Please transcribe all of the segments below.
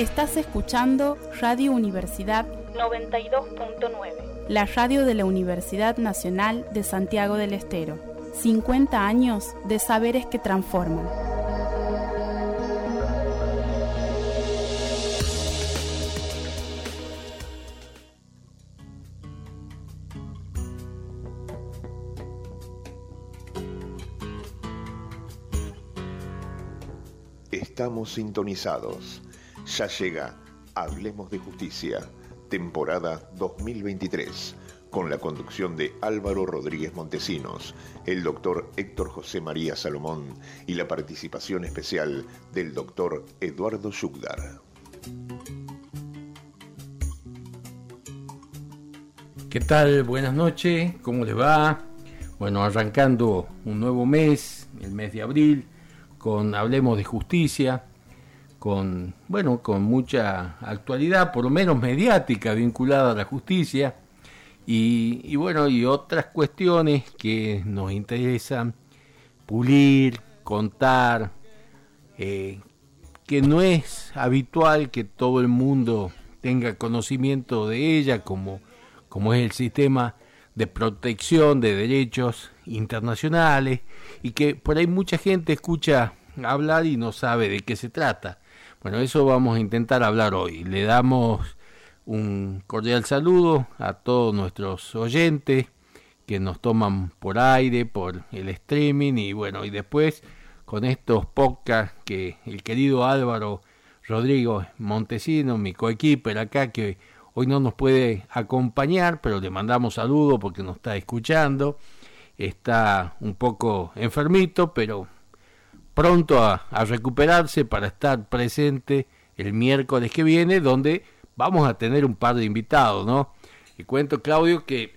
Estás escuchando Radio Universidad 92.9, la radio de la Universidad Nacional de Santiago del Estero. 50 años de saberes que transforman. Estamos sintonizados. Ya llega Hablemos de Justicia, temporada 2023, con la conducción de Álvaro Rodríguez Montesinos, el doctor Héctor José María Salomón y la participación especial del doctor Eduardo Yugdar. ¿Qué tal? Buenas noches, ¿cómo les va? Bueno, arrancando un nuevo mes, el mes de abril, con Hablemos de Justicia, con, bueno, con mucha actualidad, por lo menos mediática, vinculada a la justicia, y, bueno, y otras cuestiones que nos interesan pulir, contar, eh, que no es habitual que todo el mundo tenga conocimiento de ella, como, como es el sistema de protección de derechos internacionales y que por ahí mucha gente escucha hablar y no sabe de qué se trata. Bueno, eso vamos a intentar hablar hoy. Le damos un cordial saludo a todos nuestros oyentes que nos toman por aire, por el streaming y bueno, y después con estos podcasts que el querido Álvaro Rodrigo Montesino, mi coequiper acá, que hoy no nos puede acompañar, pero le mandamos saludo porque nos está escuchando. Está un poco enfermito, pero pronto a, recuperarse para estar presente el miércoles que viene, donde vamos a tener un par de invitados, ¿no? Y cuento, Claudio, que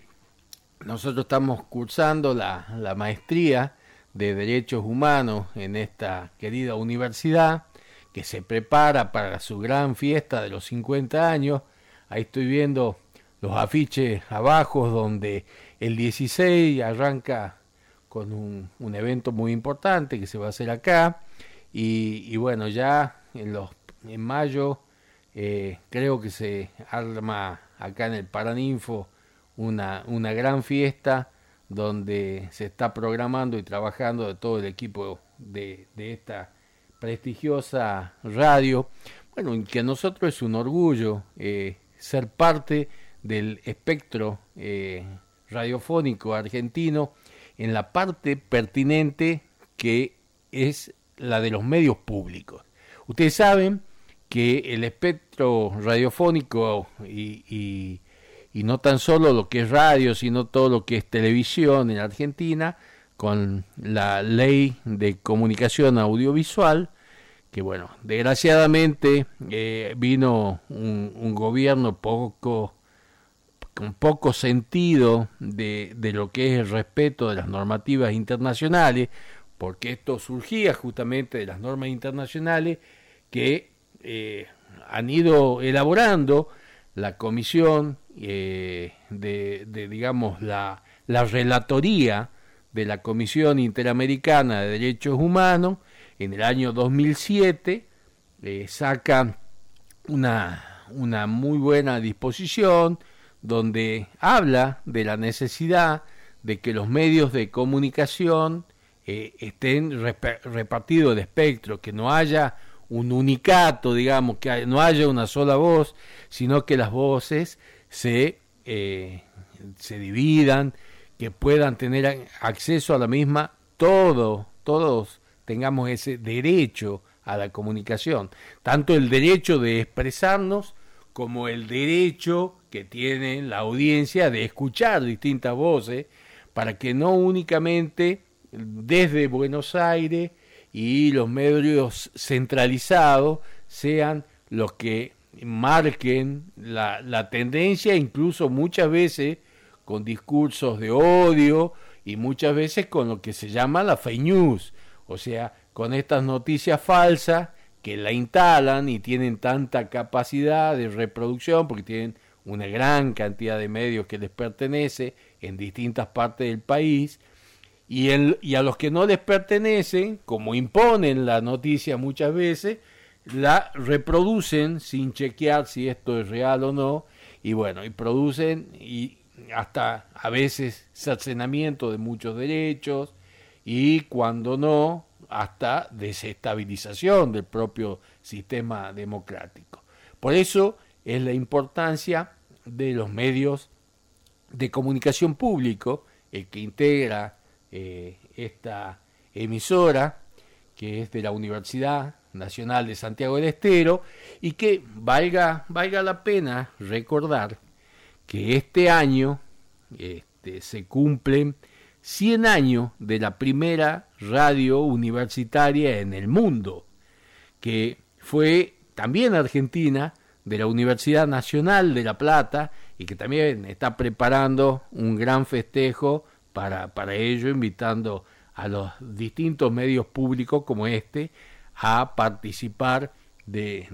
nosotros estamos cursando la, maestría de Derechos Humanos en esta querida universidad, que se prepara para su gran fiesta de los 50 años. Ahí estoy viendo los afiches abajo donde el 16 arranca con un, un, evento muy importante que se va a hacer acá. Y, bueno ya en los en mayo eh, creo que se arma acá en el Paraninfo una, una gran fiesta donde se está programando y trabajando de todo el equipo de, de esta prestigiosa radio. Bueno que a nosotros es un orgullo eh, ser parte del espectro eh, radiofónico argentino en la parte pertinente que es la de los medios públicos. Ustedes saben que el espectro radiofónico y, y, no tan solo lo que es radio, sino todo lo que es televisión en Argentina, con la ley de comunicación audiovisual, que bueno, desgraciadamente eh, vino un, un, gobierno poco con poco sentido de, de, lo que es el respeto de las normativas internacionales, porque esto surgía justamente de las normas internacionales que eh, han ido elaborando la comisión eh, de, digamos, la, la relatoría de la Comisión Interamericana de Derechos Humanos en el año 2007, eh, saca una, una muy buena disposición, donde habla de la necesidad de que los medios de comunicación eh, estén repartidos de espectro, que no haya un unicato, digamos, que no haya una sola voz, sino que las voces se, eh, se dividan, que puedan tener acceso a la misma, todo, todos tengamos ese derecho a la comunicación, tanto el derecho de expresarnos como el derecho que tiene la audiencia de escuchar distintas voces para que no únicamente desde Buenos Aires y los medios centralizados sean los que marquen la, la tendencia, incluso muchas veces con discursos de odio y muchas veces con lo que se llama la fake news, o sea, con estas noticias falsas que la instalan y tienen tanta capacidad de reproducción porque tienen una gran cantidad de medios que les pertenece en distintas partes del país, y, a los que no les pertenecen, como imponen la noticia muchas veces, la reproducen sin chequear si esto es real o no, y bueno, y producen y hasta a veces cercenamiento de muchos derechos y cuando no, hasta desestabilización del propio sistema democrático. Por eso es la importancia de los medios de comunicación público, el que integra eh, esta emisora, que es de la Universidad Nacional de Santiago del Estero, y que valga, valga la pena recordar que este año este, se cumplen 100 años de la primera radio universitaria en el mundo, que fue también argentina, de la Universidad Nacional de La Plata, y que también está preparando un gran festejo para, para ello, invitando a los distintos medios públicos como este a participar de,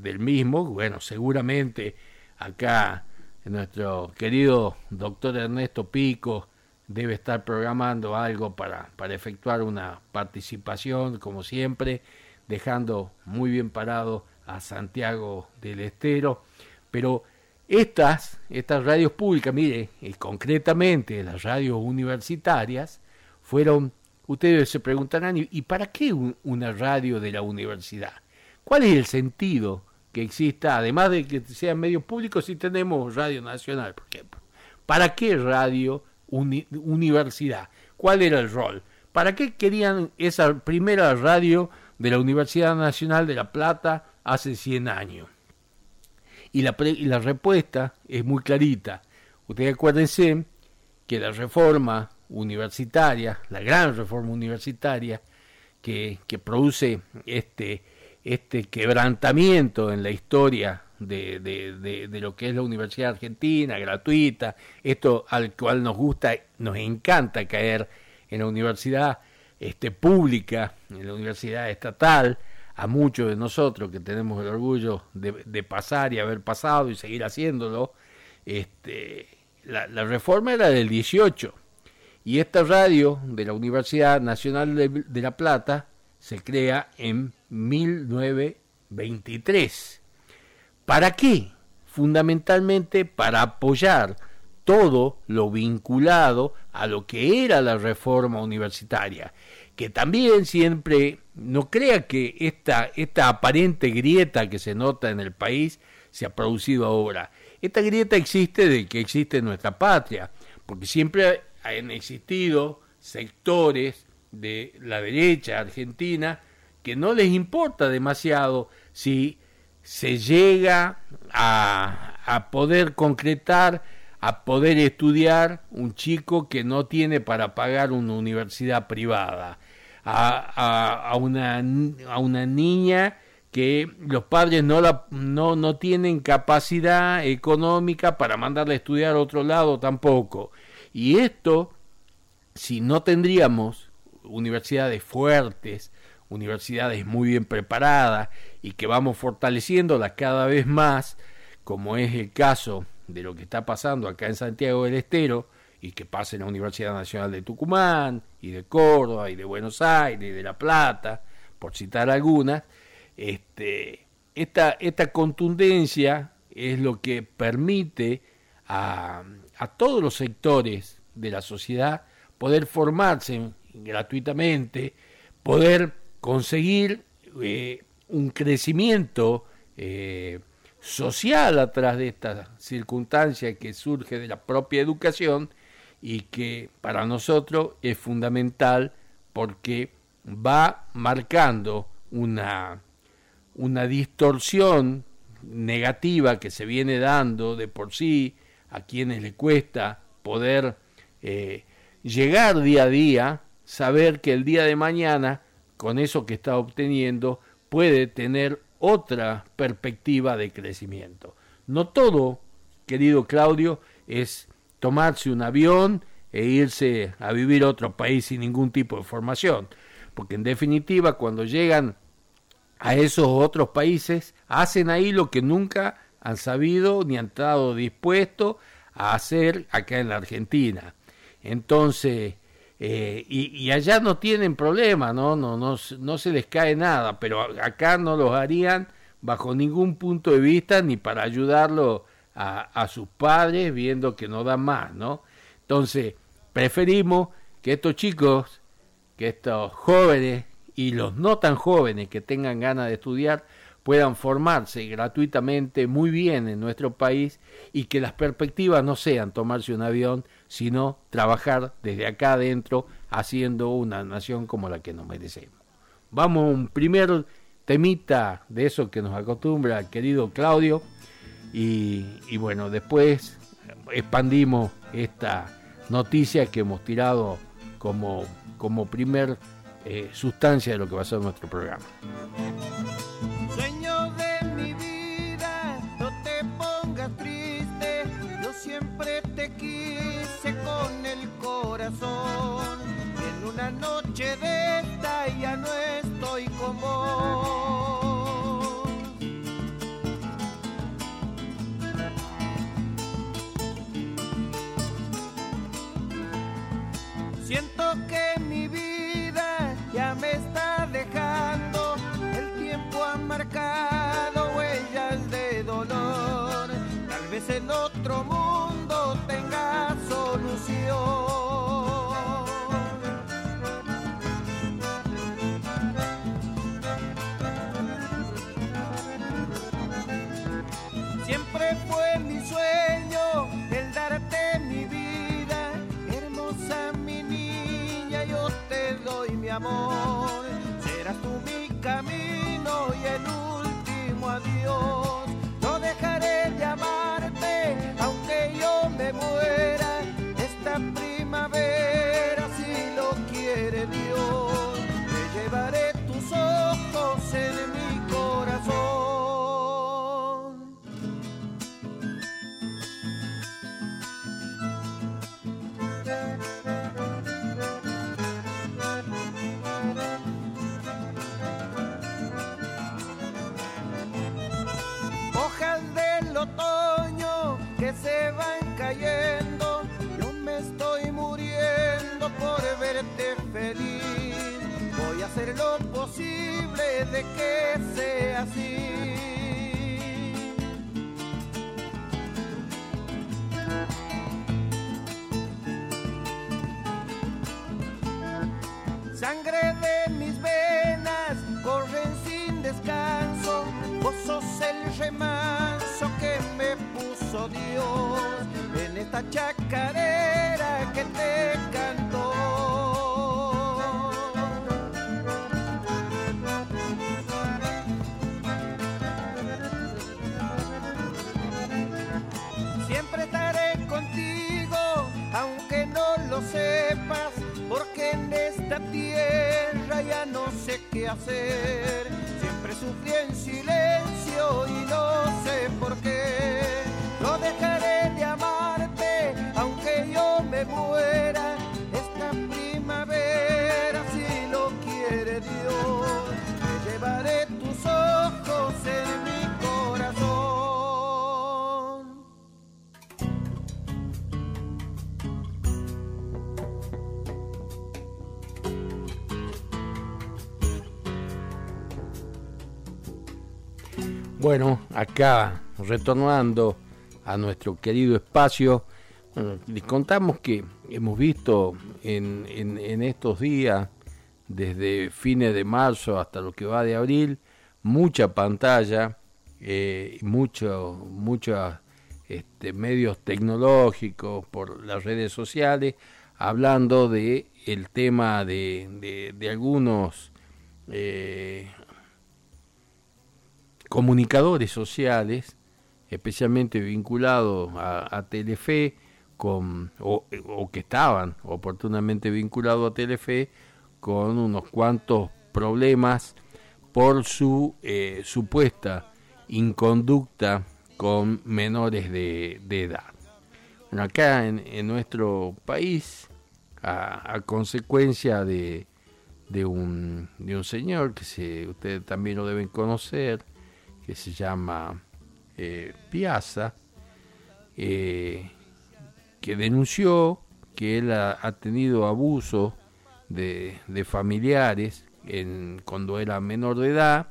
del mismo. Bueno, seguramente acá nuestro querido doctor Ernesto Pico debe estar programando algo para, para efectuar una participación, como siempre, dejando muy bien parado a Santiago del Estero. Pero estas, estas radios públicas, mire, y concretamente las radios universitarias, fueron, ustedes se preguntarán, ¿y para qué una radio de la universidad? ¿Cuál es el sentido que exista, además de que sean medios públicos, si tenemos Radio Nacional, por ejemplo? ¿Para qué radio universidad? ¿Cuál era el rol? ¿Para qué querían esa primera radio de la Universidad Nacional de La Plata hace 100 años? Y la, y la respuesta es muy clarita. Ustedes acuérdense que la reforma universitaria, la gran reforma universitaria que, que produce este, este quebrantamiento en la historia de, de, de, lo que es la Universidad Argentina, gratuita, esto al cual nos gusta, nos encanta caer en la universidad este, pública, en la universidad estatal, a muchos de nosotros que tenemos el orgullo de, pasar y haber pasado y seguir haciéndolo, este, la, reforma era del 18 y esta radio de la Universidad Nacional de, La Plata se crea en 1923. ¿Para qué? Fundamentalmente para apoyar todo lo vinculado a lo que era la reforma universitaria que también siempre no crea que esta, esta aparente grieta que se nota en el país se ha producido ahora. Esta grieta existe de que existe en nuestra patria, porque siempre han existido sectores de la derecha argentina que no les importa demasiado si se llega a, a poder concretar, a poder estudiar un chico que no tiene para pagar una universidad privada a, a, una, a una niña que los padres no, la, no, no tienen capacidad económica para mandarla a estudiar a otro lado tampoco. Y esto, si no tendríamos universidades fuertes, universidades muy bien preparadas y que vamos fortaleciéndolas cada vez más, como es el caso de lo que está pasando acá en Santiago del Estero, y que pase en la Universidad Nacional de Tucumán y de Córdoba y de Buenos Aires y de La Plata, por citar algunas, este, esta, esta contundencia es lo que permite a, a todos los sectores de la sociedad poder formarse gratuitamente, poder conseguir eh, un crecimiento eh, social atrás de esta circunstancia que surge de la propia educación y que para nosotros es fundamental porque va marcando una, una distorsión negativa que se viene dando de por sí a quienes le cuesta poder eh, llegar día a día, saber que el día de mañana, con eso que está obteniendo, puede tener otra perspectiva de crecimiento. No todo, querido Claudio, es tomarse un avión e irse a vivir a otro país sin ningún tipo de formación. Porque en definitiva, cuando llegan a esos otros países, hacen ahí lo que nunca han sabido ni han estado dispuestos a hacer acá en la Argentina. Entonces, Eh, y, allá no tienen problema, ¿no? No, no, no se les cae nada, pero acá no los harían bajo ningún punto de vista ni para ayudarlo a, a sus padres viendo que no dan más, ¿no? Entonces, preferimos que estos chicos, que estos jóvenes y los no tan jóvenes que tengan ganas de estudiar puedan formarse gratuitamente muy bien en nuestro país y que las perspectivas no sean tomarse un avión, sino trabajar desde acá adentro haciendo una nación como la que nos merecemos. Vamos a un primer temita de eso que nos acostumbra el querido Claudio y, bueno, después expandimos esta noticia que hemos tirado como, como primer eh, sustancia de lo que va a ser nuestro programa. Sueño En una noche de esta ya no estoy como Siento que se van cayendo. Yo me estoy muriendo por verte feliz. Voy a hacer lo posible de que sea así. Esta que te cantó. Siempre estaré contigo, aunque no lo sepas, porque en esta tierra ya no sé qué hacer. Siempre sufrí en silencio y no sé por qué. No dejaré de aunque Esta primavera, si lo quiere Dios, te llevaré tus ojos en mi corazón. Bueno, acá retornando a nuestro querido espacio, les contamos que hemos visto en, estos días, desde fines de marzo hasta lo que va de abril, mucha pantalla, eh, mucho, muchos este, medios tecnológicos por las redes sociales, hablando de el tema de, algunos eh, comunicadores sociales, especialmente vinculados a Telefe, con, o, o que estaban oportunamente vinculados a Telefe, con unos cuantos problemas por su eh, supuesta inconducta con menores de, edad. Bueno, acá en, nuestro país, a, a consecuencia de, de, un, de un señor que se, ustedes también lo deben conocer, que se llama eh, Piazza, eh, que denunció que él ha, tenido abuso de, familiares en, cuando era menor de edad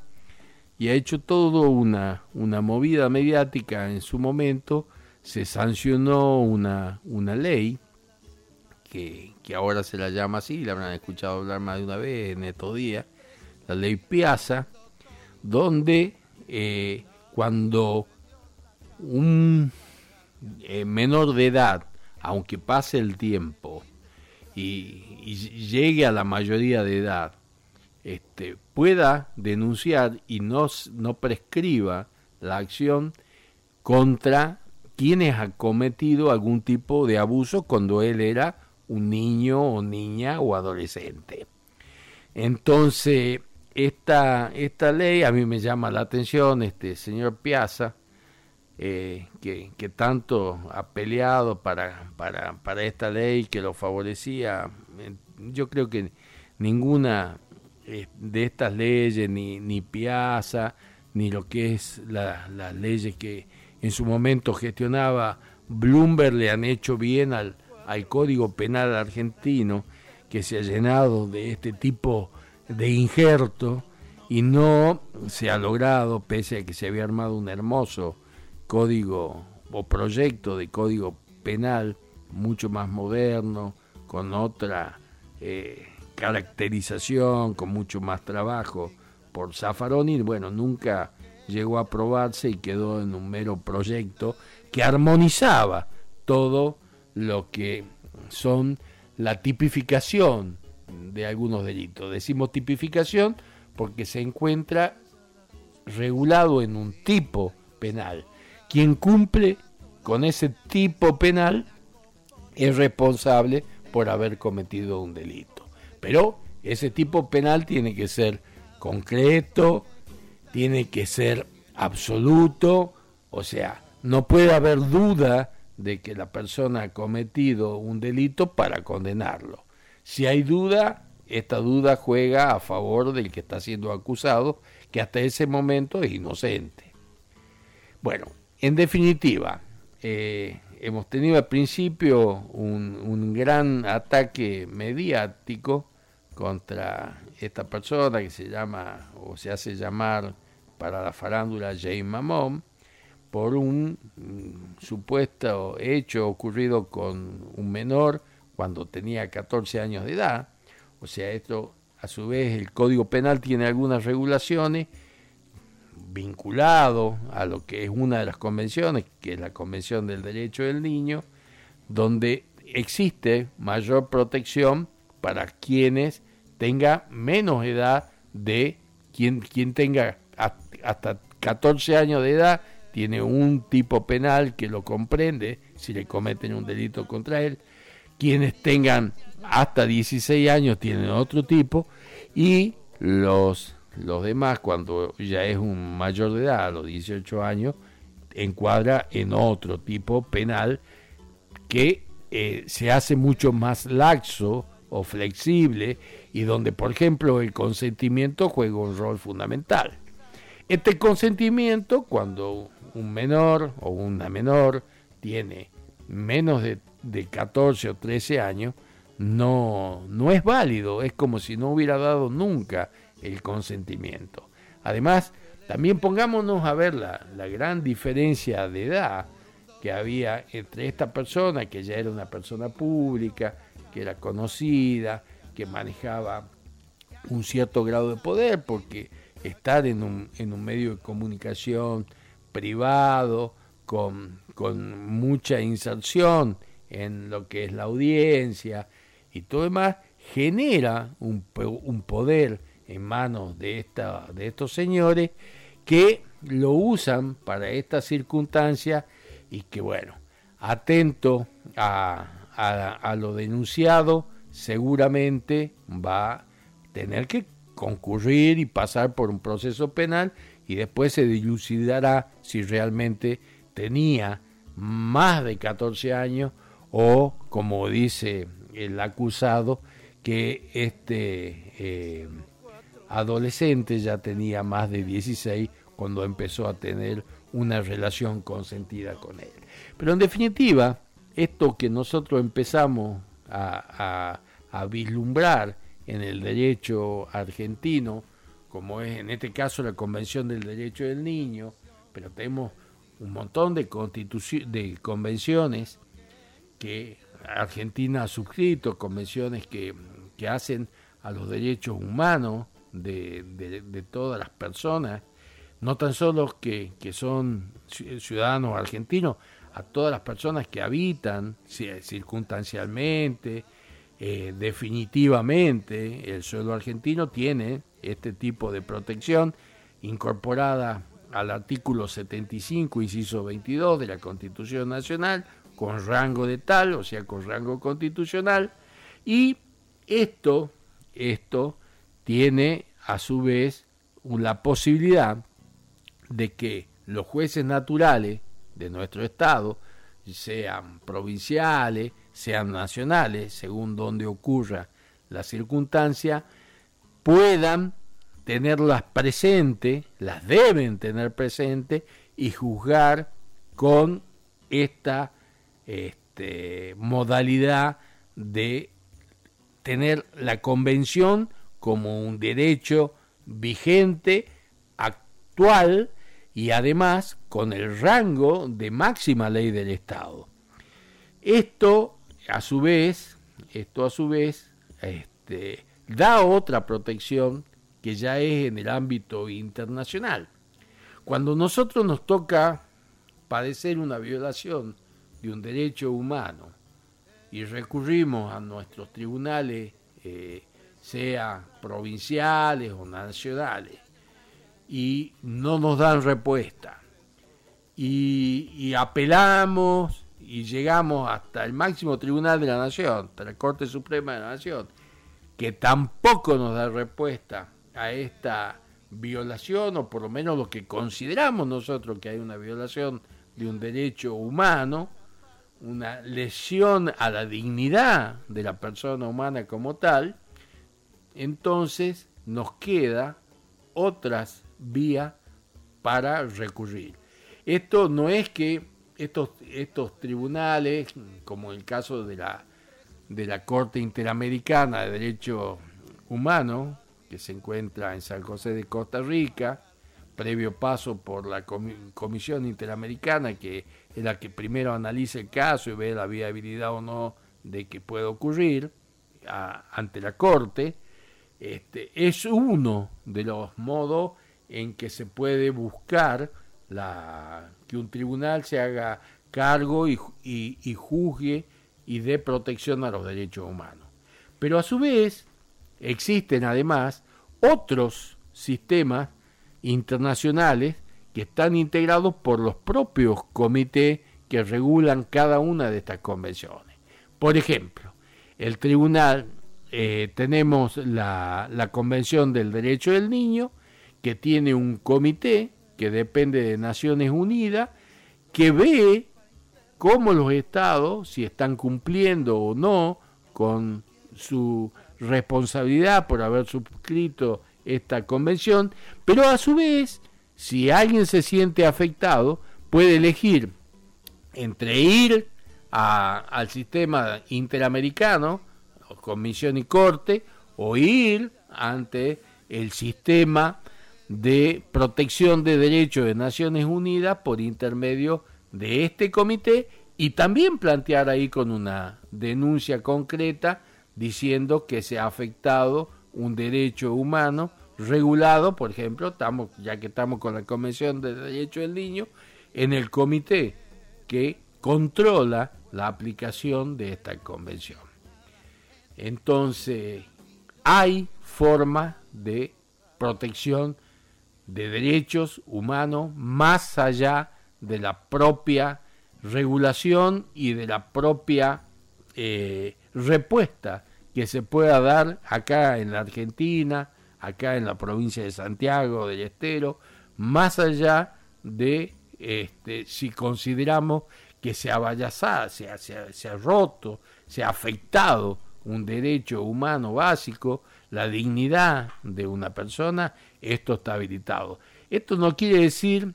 y ha hecho todo una, una movida mediática. En su momento, se sancionó una, una ley que, que, ahora se la llama así, la habrán escuchado hablar más de una vez en estos días, la ley Piazza, donde eh, cuando un eh, menor de edad, aunque pase el tiempo y, llegue a la mayoría de edad, este, pueda denunciar y no, no prescriba la acción contra quienes han cometido algún tipo de abuso cuando él era un niño o niña o adolescente. Entonces, esta, esta ley a mí me llama la atención, este señor Piazza, eh, que, tanto ha peleado para, para, para esta ley que lo favorecía. Yo creo que ninguna eh, de estas leyes, ni, ni Piazza, ni lo que es las leyes que en su momento gestionaba Bloomberg le han hecho bien al, al Código Penal argentino, que se ha llenado de este tipo de injerto y no se ha logrado, pese a que se había armado un hermoso código o proyecto de código penal mucho más moderno, con otra eh, caracterización, con mucho más trabajo por Zaffaroni, bueno, nunca llegó a aprobarse y quedó en un mero proyecto que armonizaba todo lo que son la tipificación de algunos delitos. Decimos tipificación porque se encuentra regulado en un tipo penal. Quien cumple con ese tipo penal es responsable por haber cometido un delito. Pero ese tipo penal tiene que ser concreto, tiene que ser absoluto, o sea, no puede haber duda de que la persona ha cometido un delito para condenarlo. Si hay duda, esta duda juega a favor del que está siendo acusado, que hasta ese momento es inocente. Bueno, en definitiva, eh, hemos tenido al principio un, gran ataque mediático contra esta persona que se llama o se hace llamar para la farándula Jane Mamón por un supuesto hecho ocurrido con un menor cuando tenía 14 años de edad. O sea, esto a su vez el Código Penal tiene algunas regulaciones vinculado a lo que es una de las convenciones, que es la Convención del Derecho del Niño, donde existe mayor protección para quienes tenga menos edad de quien, quien tenga hasta 14 años de edad, tiene un tipo penal que lo comprende si le cometen un delito contra él, quienes tengan hasta 16 años tienen otro tipo y los, los demás cuando ya es un mayor de edad, a los 18 años, encuadra en otro tipo penal que eh, se hace mucho más laxo o flexible y donde, por ejemplo, el consentimiento juega un rol fundamental. Este consentimiento, cuando un menor o una menor tiene menos de de 14 o 13 años no, no es válido, es como si no hubiera dado nunca el consentimiento. Además, también pongámonos a ver la, la gran diferencia de edad que había entre esta persona, que ya era una persona pública, que era conocida, que manejaba un cierto grado de poder, porque estar en un, en un medio de comunicación privado, con, con mucha inserción en lo que es la audiencia y todo demás, genera un, un poder en manos de, esta, de estos señores que lo usan para esta circunstancia y que bueno, atento a, a, lo denunciado, seguramente va a tener que concurrir y pasar por un proceso penal y después se dilucidará si realmente tenía más de 14 años o como dice el acusado, que este eh, adolescente ya tenía más de 16 cuando empezó a tener una relación consentida con él. Pero en definitiva, esto que nosotros empezamos a, vislumbrar en el derecho argentino, como es en este caso la Convención del Derecho del Niño, pero tenemos un montón de, de convenciones que Argentina ha suscrito, convenciones que, hacen a los derechos humanos de, todas las personas, no tan solo que, que son ciudadanos argentinos, a todas las personas que habitan circunstancialmente, eh, definitivamente, el suelo argentino tiene este tipo de protección incorporada al artículo 75, inciso 22 de la Constitución Nacional, con rango de tal, o sea, con rango constitucional, y esto, esto tiene a su vez la posibilidad de que los jueces naturales de nuestro Estado, sean provinciales, sean nacionales, según donde ocurra la circunstancia, puedan tenerlas presentes, las deben tener presentes y juzgar con esta este, modalidad de tener la convención como un derecho vigente, actual, y además con el rango de máxima ley del Estado. Esto a su vez, esto a su vez, este, da otra protección que ya es en el ámbito internacional. Cuando nosotros nos toca padecer una violación de un derecho humano y recurrimos a nuestros tribunales, eh, sea provinciales o nacionales, y no nos dan respuesta. Y, apelamos y llegamos hasta el máximo tribunal de la nación, hasta la Corte Suprema de la Nación, que tampoco nos da respuesta a esta violación, o por lo menos lo que consideramos nosotros que hay una violación de un derecho humano, una lesión a la dignidad de la persona humana como tal, entonces nos queda otras vía para recurrir. Esto no es que estos, tribunales, como el caso de la, Corte Interamericana de Derecho Humano, que se encuentra en San José de Costa Rica, previo paso por la Comisión Interamericana, que es la que primero analiza el caso y ve la viabilidad o no de que pueda ocurrir ante la Corte, este, es uno de los modos en que se puede buscar que un tribunal se haga cargo y, y, juzgue y dé protección a los derechos humanos. Pero a su vez existen además otros sistemas internacionales que están integrados por los propios comités que regulan cada una de estas convenciones. Por ejemplo, el tribunal, eh, tenemos la, la Convención del Derecho del Niño, que tiene un comité que depende de Naciones Unidas, que ve cómo los estados, si están cumpliendo o no con su responsabilidad por haber suscrito esta convención, pero a su vez, si alguien se siente afectado, puede elegir entre ir al sistema interamericano, comisión y corte, o ir ante el sistema de protección de derechos de Naciones Unidas por intermedio de este comité y también plantear ahí con una denuncia concreta diciendo que se ha afectado un derecho humano regulado, por ejemplo, estamos, ya que estamos con la Convención de Derechos del Niño, en el comité que controla la aplicación de esta convención. Entonces, hay forma de protección de derechos humanos más allá de la propia regulación y de la propia eh, respuesta que se pueda dar acá en la Argentina, acá en la provincia de Santiago del Estero, más allá de este, si consideramos que se ha se se ha roto, se ha afectado un derecho humano básico, la dignidad de una persona, esto está habilitado. Esto no quiere decir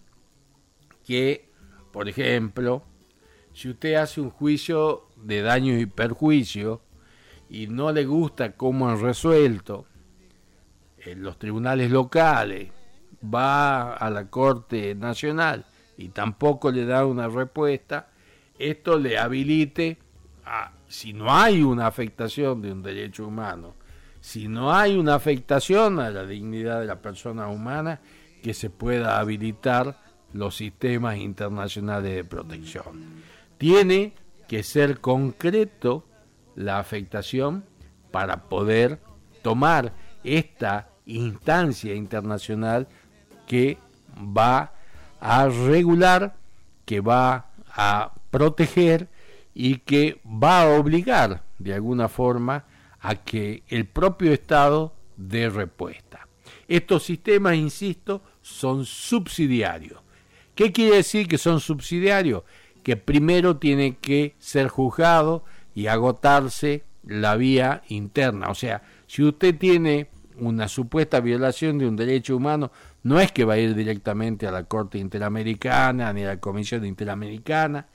que, por ejemplo, si usted hace un juicio de daños y perjuicios y no le gusta cómo han resuelto en los tribunales locales, va a la Corte Nacional y tampoco le da una respuesta, esto le habilite a, si no hay una afectación de un derecho humano, si no hay una afectación a la dignidad de la persona humana, que se pueda habilitar los sistemas internacionales de protección. Tiene que ser concreto la afectación para poder tomar esta instancia internacional que va a regular, que va a proteger y que va a obligar de alguna forma a que el propio Estado dé respuesta. Estos sistemas, insisto, son subsidiarios. ¿Qué quiere decir que son subsidiarios? Que primero tiene que ser juzgado y agotarse la vía interna. O sea, si usted tiene una supuesta violación de un derecho humano, no es que va a ir directamente a la Corte Interamericana, ni a la Comisión Interamericana,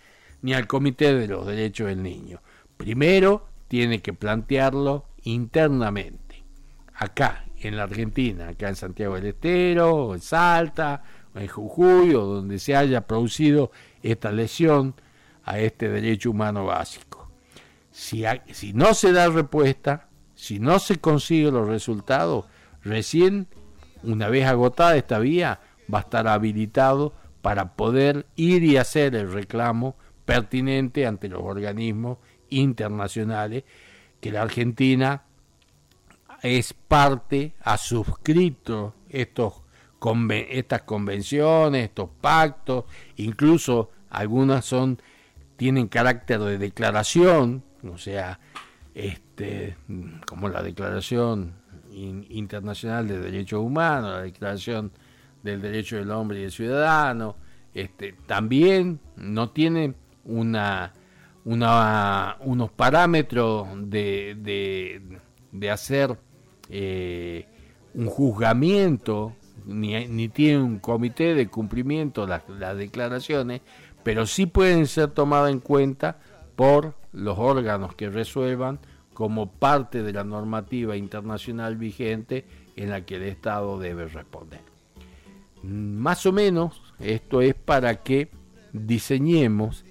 ni al Comité de los Derechos del Niño. Primero tiene que plantearlo internamente. Acá, en la Argentina, acá en Santiago del Estero, o en Salta, o en Jujuy, o donde se haya producido esta lesión a este derecho humano básico. Si, si no se da respuesta, si no se consigue los resultados, recién, una vez agotada esta vía, va a estar habilitado para poder ir y hacer el reclamo pertinente ante los organismos internacionales que la Argentina es parte, ha suscrito estos, estas convenciones, estos pactos, incluso algunas son tienen carácter de declaración, o sea, este, como la Declaración Internacional de Derechos Humanos, la Declaración del Derecho del Hombre y del Ciudadano, este, también no tiene una, una, unos parámetros de, de, hacer eh, un juzgamiento, ni, ni, tiene un comité de cumplimiento las, las declaraciones, pero sí pueden ser tomadas en cuenta por los órganos que resuelvan como parte de la normativa internacional vigente en la que el Estado debe responder. Más o menos esto es para que diseñemos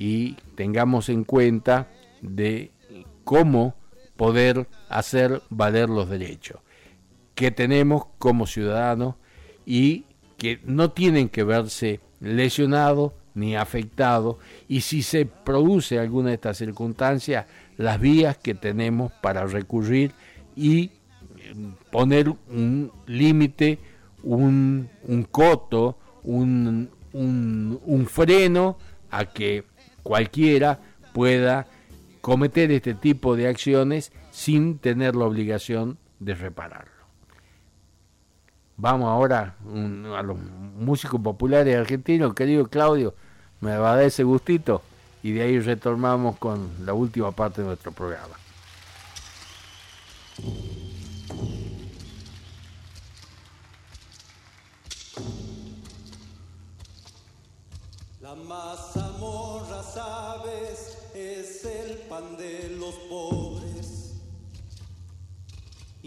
y tengamos en cuenta de cómo poder hacer valer los derechos que tenemos como ciudadanos y que no tienen que verse lesionados ni afectado. Y si se produce alguna de estas circunstancias, las vías que tenemos para recurrir y eh, poner un límite, un, un, coto, un, un, un freno a que cualquiera pueda cometer este tipo de acciones sin tener la obligación de repararlo. Vamos ahora a los músicos populares argentinos, querido Claudio, me va a dar ese gustito y de ahí retornamos con la última parte de nuestro programa.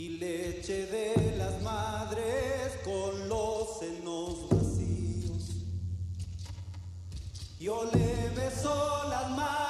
Y leche de las madres con los senos yo le beso las manos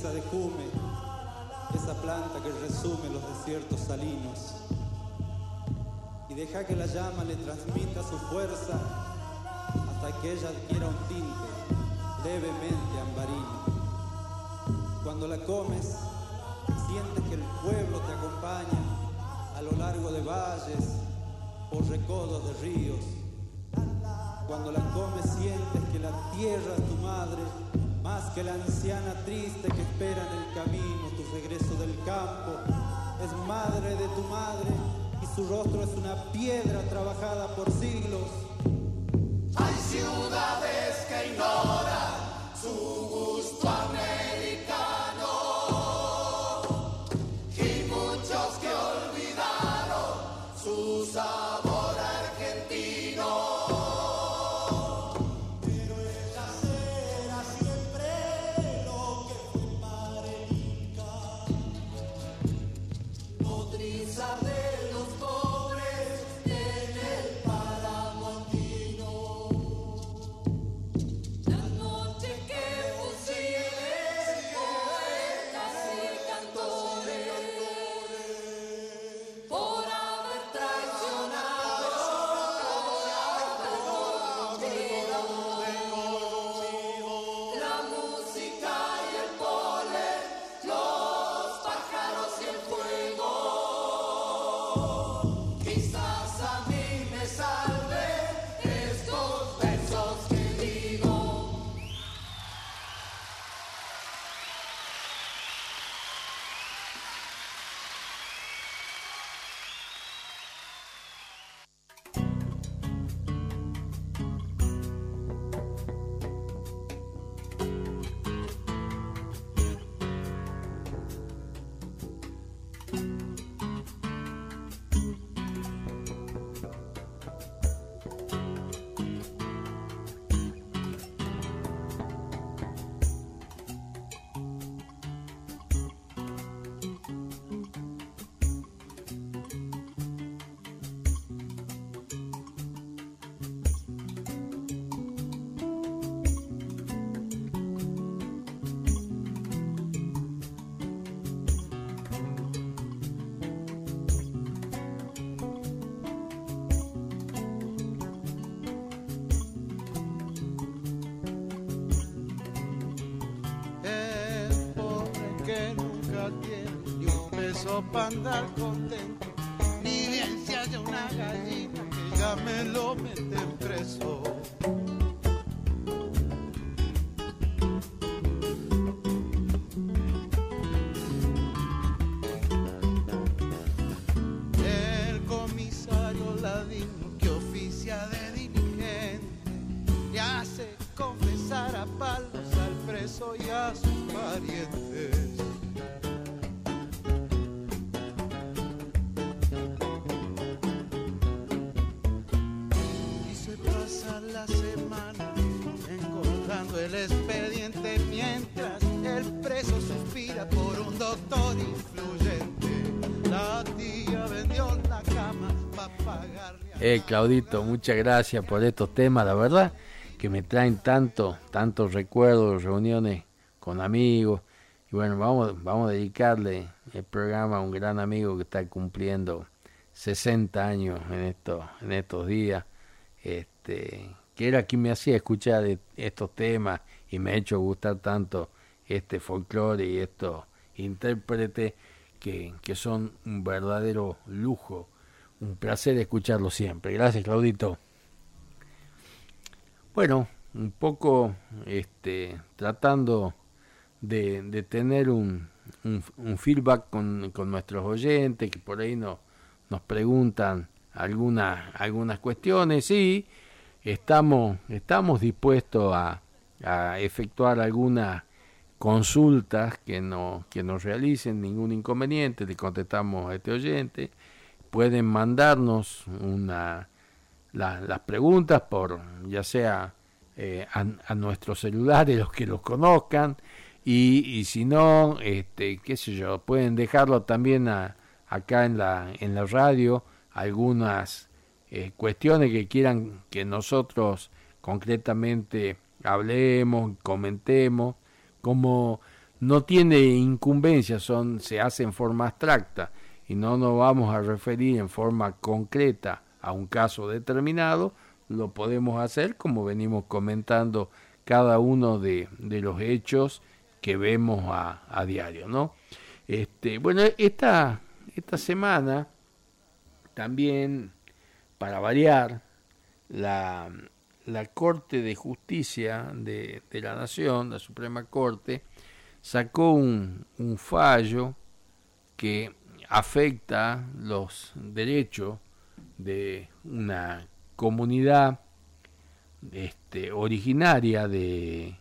ceniza de jume, esa planta que resume los desiertos salinos, y deja que la llama le transmita su fuerza hasta que ella adquiera un tinte levemente ambarino. Cuando la comes, sientes que el pueblo te acompaña a lo largo de valles o recodos de ríos. Cuando la comes, sientes que la tierra es tu madre, que la anciana triste que espera en el camino tu regreso del campo. Es madre de tu madre y su rostro es una piedra trabajada por siglos. Hay ciudades que ignoran su gusto americano para andar contento, ni bien se haya una gallina que ya me lo Eh, Claudito, muchas gracias por estos temas, la verdad que me traen tanto, tantos recuerdos, reuniones con amigos. Y bueno, vamos, vamos a dedicarle el programa a un gran amigo que está cumpliendo 60 años en estos, en estos días, este, que era quien me hacía escuchar e- estos temas y me ha hecho gustar tanto este folclore y estos intérpretes que, que son un verdadero lujo un placer escucharlo siempre. Gracias, Claudito. Bueno, un poco este, tratando de, de tener un, un, feedback con, con, nuestros oyentes que por ahí no, nos preguntan algunas, algunas cuestiones y estamos, estamos dispuestos a, a efectuar algunas consultas que, no, que nos realicen ningún inconveniente, le contestamos a este oyente pueden mandarnos una, la, las preguntas por ya sea eh, a, nuestros celulares los que los conozcan y, si no este qué sé yo pueden dejarlo también acá en la en la radio algunas eh, cuestiones que quieran que nosotros concretamente hablemos, comentemos, como no tiene incumbencia, son, se hace en forma abstracta y no nos vamos a referir en forma concreta a un caso determinado, lo podemos hacer como venimos comentando cada uno de, los hechos que vemos a, a, diario, ¿no? Este, bueno, esta, esta semana también, para variar, la, la Corte de Justicia de, de, la Nación, la Suprema Corte, sacó un fallo que afecta los derechos de una comunidad este, originaria de,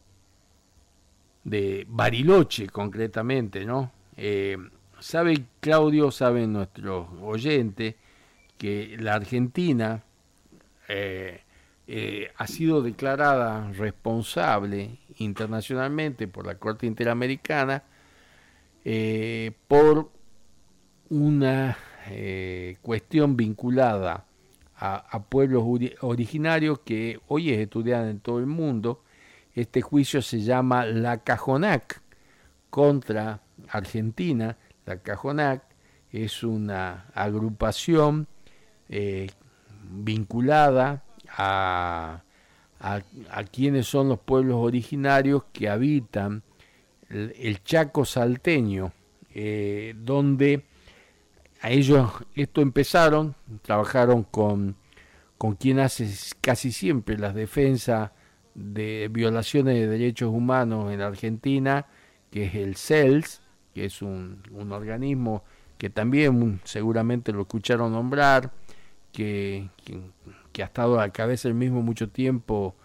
de Bariloche concretamente, ¿no? Eh, sabe Claudio, saben nuestros oyentes, que la Argentina eh, eh, ha sido declarada responsable internacionalmente por la Corte Interamericana por una cuestión vinculada a, pueblos originarios que hoy es estudiada en todo el mundo. Este juicio se llama la Cajonac contra Argentina. La Cajonac es una agrupación eh, vinculada a, a, quienes son los pueblos originarios que habitan el, Chaco salteño, eh, donde a ellos esto empezaron, trabajaron con, con quien hace casi siempre las defensas de violaciones de derechos humanos en Argentina, que es el CELS, que es un, un organismo que también seguramente lo escucharon nombrar, que, que, ha estado a la cabeza el mismo mucho tiempo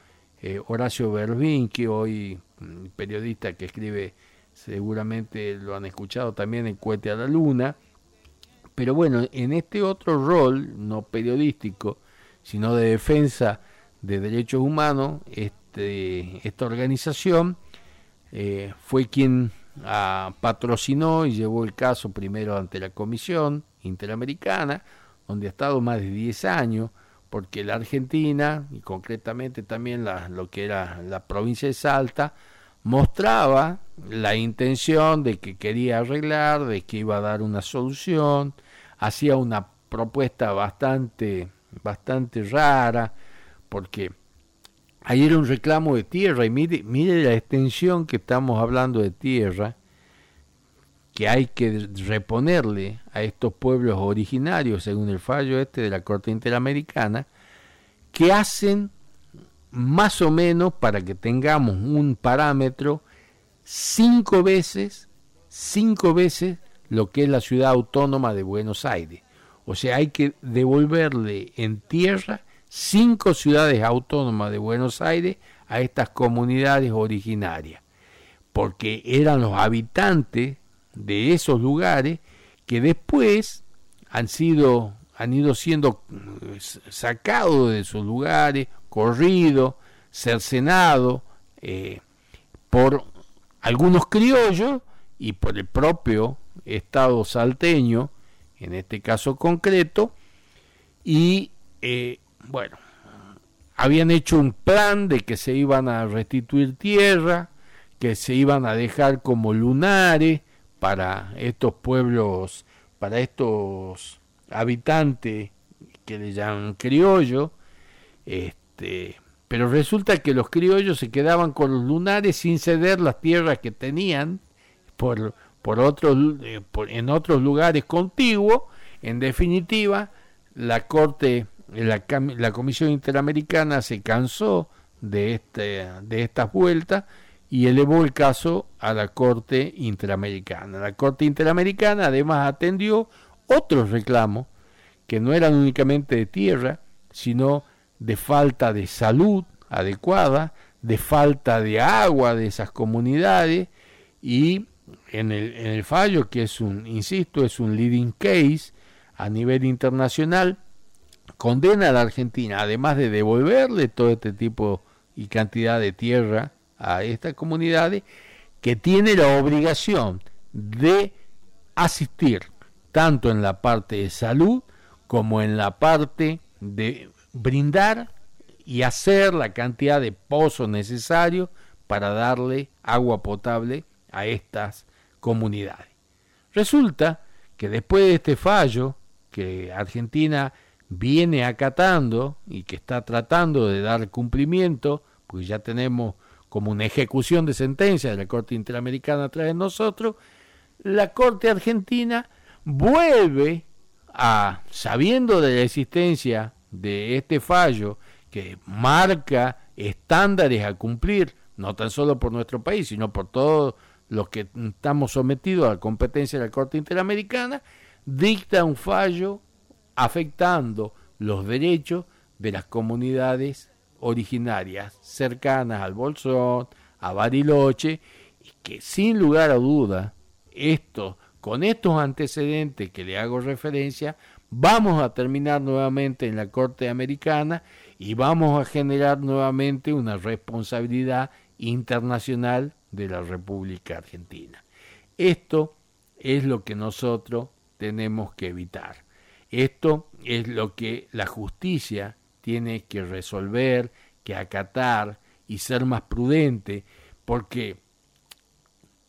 eh, Horacio Berbín, que hoy mm, periodista que escribe, seguramente lo han escuchado también en Cuete a la Luna, pero bueno, en este otro rol, no periodístico, sino de defensa de derechos humanos, este, esta organización eh, fue quien ah, patrocinó y llevó el caso primero ante la Comisión Interamericana, donde ha estado más de 10 años, porque la Argentina, y concretamente también lo que era la provincia de Salta, mostraba la intención de que quería arreglar, de que iba a dar una solución, hacía una propuesta bastante, bastante rara, porque ahí era un reclamo de tierra, y mire, mire la extensión que estamos hablando de tierra, que hay que reponerle a estos pueblos originarios, según el fallo este de la Corte Interamericana, que hacen más o menos, para que tengamos un parámetro, cinco veces, cinco veces lo que es la ciudad autónoma de Buenos Aires. O sea, hay que devolverle en tierra cinco ciudades autónomas de Buenos Aires a estas comunidades originarias, porque eran los habitantes de esos lugares que después han sido han ido siendo eh, sacados de esos lugares, corridos, cercenados eh, por algunos criollos y por el propio Estado salteño, en este caso concreto, y eh, bueno, habían hecho un plan de que se iban a restituir tierra, que se iban a dejar como lunares para estos pueblos, para estos habitantes que le llaman criollo, este, pero resulta que los criollos se quedaban con los lunares sin ceder las tierras que tenían por, por otros, eh, en otros lugares contiguos. En definitiva, la Corte, la, la Comisión Interamericana se cansó de, este, de estas vueltas y elevó el caso a la Corte Interamericana. La Corte Interamericana además atendió otros reclamos que no eran únicamente de tierra, sino de falta de salud adecuada, de falta de agua de esas comunidades y en el, en el fallo, que es un, insisto, es un leading case a nivel internacional, condena a la Argentina, además de devolverle todo este tipo y cantidad de tierra a estas comunidades, que tiene la obligación de asistir tanto en la parte de salud como en la parte de brindar y hacer la cantidad de pozos necesarios para darle agua potable a estas comunidades. Resulta que después de este fallo que Argentina viene acatando y que está tratando de dar cumplimiento, pues ya tenemos como una ejecución de sentencia de la Corte Interamericana a través de nosotros, la Corte Argentina vuelve a, sabiendo de la existencia de este fallo que marca estándares a cumplir, no tan solo por nuestro país, sino por todos los que estamos sometidos a la competencia de la Corte Interamericana, dicta un fallo afectando los derechos de las comunidades originarias cercanas al Bolsón, a Bariloche, y que sin lugar a duda, esto, con estos antecedentes que le hago referencia, vamos a terminar nuevamente en la Corte Americana y vamos a generar nuevamente una responsabilidad internacional de la República Argentina. Esto es lo que nosotros tenemos que evitar. Esto es lo que la justicia tiene que resolver, que acatar y ser más prudente, porque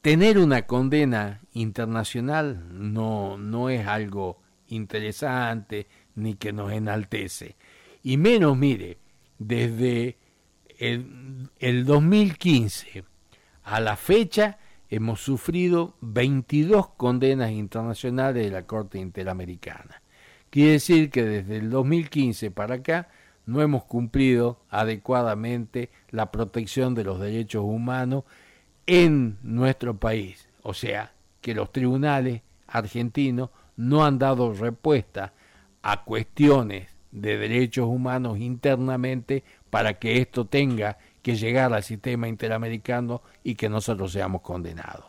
tener una condena internacional no, no es algo interesante ni que nos enaltece. Y menos, mire, desde el, el 2015 a la fecha hemos sufrido 22 condenas internacionales de la Corte Interamericana. Quiere decir que desde el 2015 para acá no hemos cumplido adecuadamente la protección de los derechos humanos en nuestro país. O sea, que los tribunales argentinos no han dado respuesta a cuestiones de derechos humanos internamente para que esto tenga que llegar al sistema interamericano y que nosotros seamos condenados.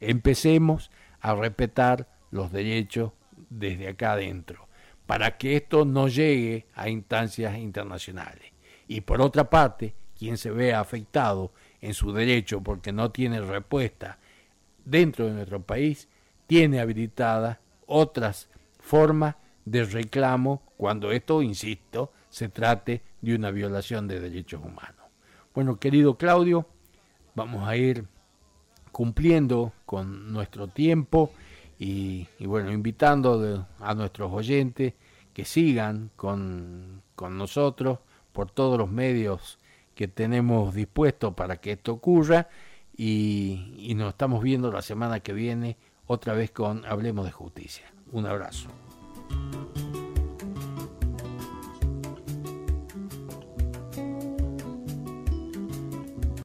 Empecemos a respetar los derechos desde acá adentro para que esto no llegue a instancias internacionales. Y por otra parte, quien se vea afectado en su derecho porque no tiene respuesta dentro de nuestro país, tiene habilitadas otras formas de reclamo cuando esto, insisto, se trate de una violación de derechos humanos. Bueno, querido Claudio, vamos a ir cumpliendo con nuestro tiempo y, bueno, invitando a nuestros oyentes que sigan con, con nosotros por todos los medios que tenemos dispuestos para que esto ocurra y, y nos estamos viendo la semana que viene otra vez con Hablemos de Justicia. Un abrazo.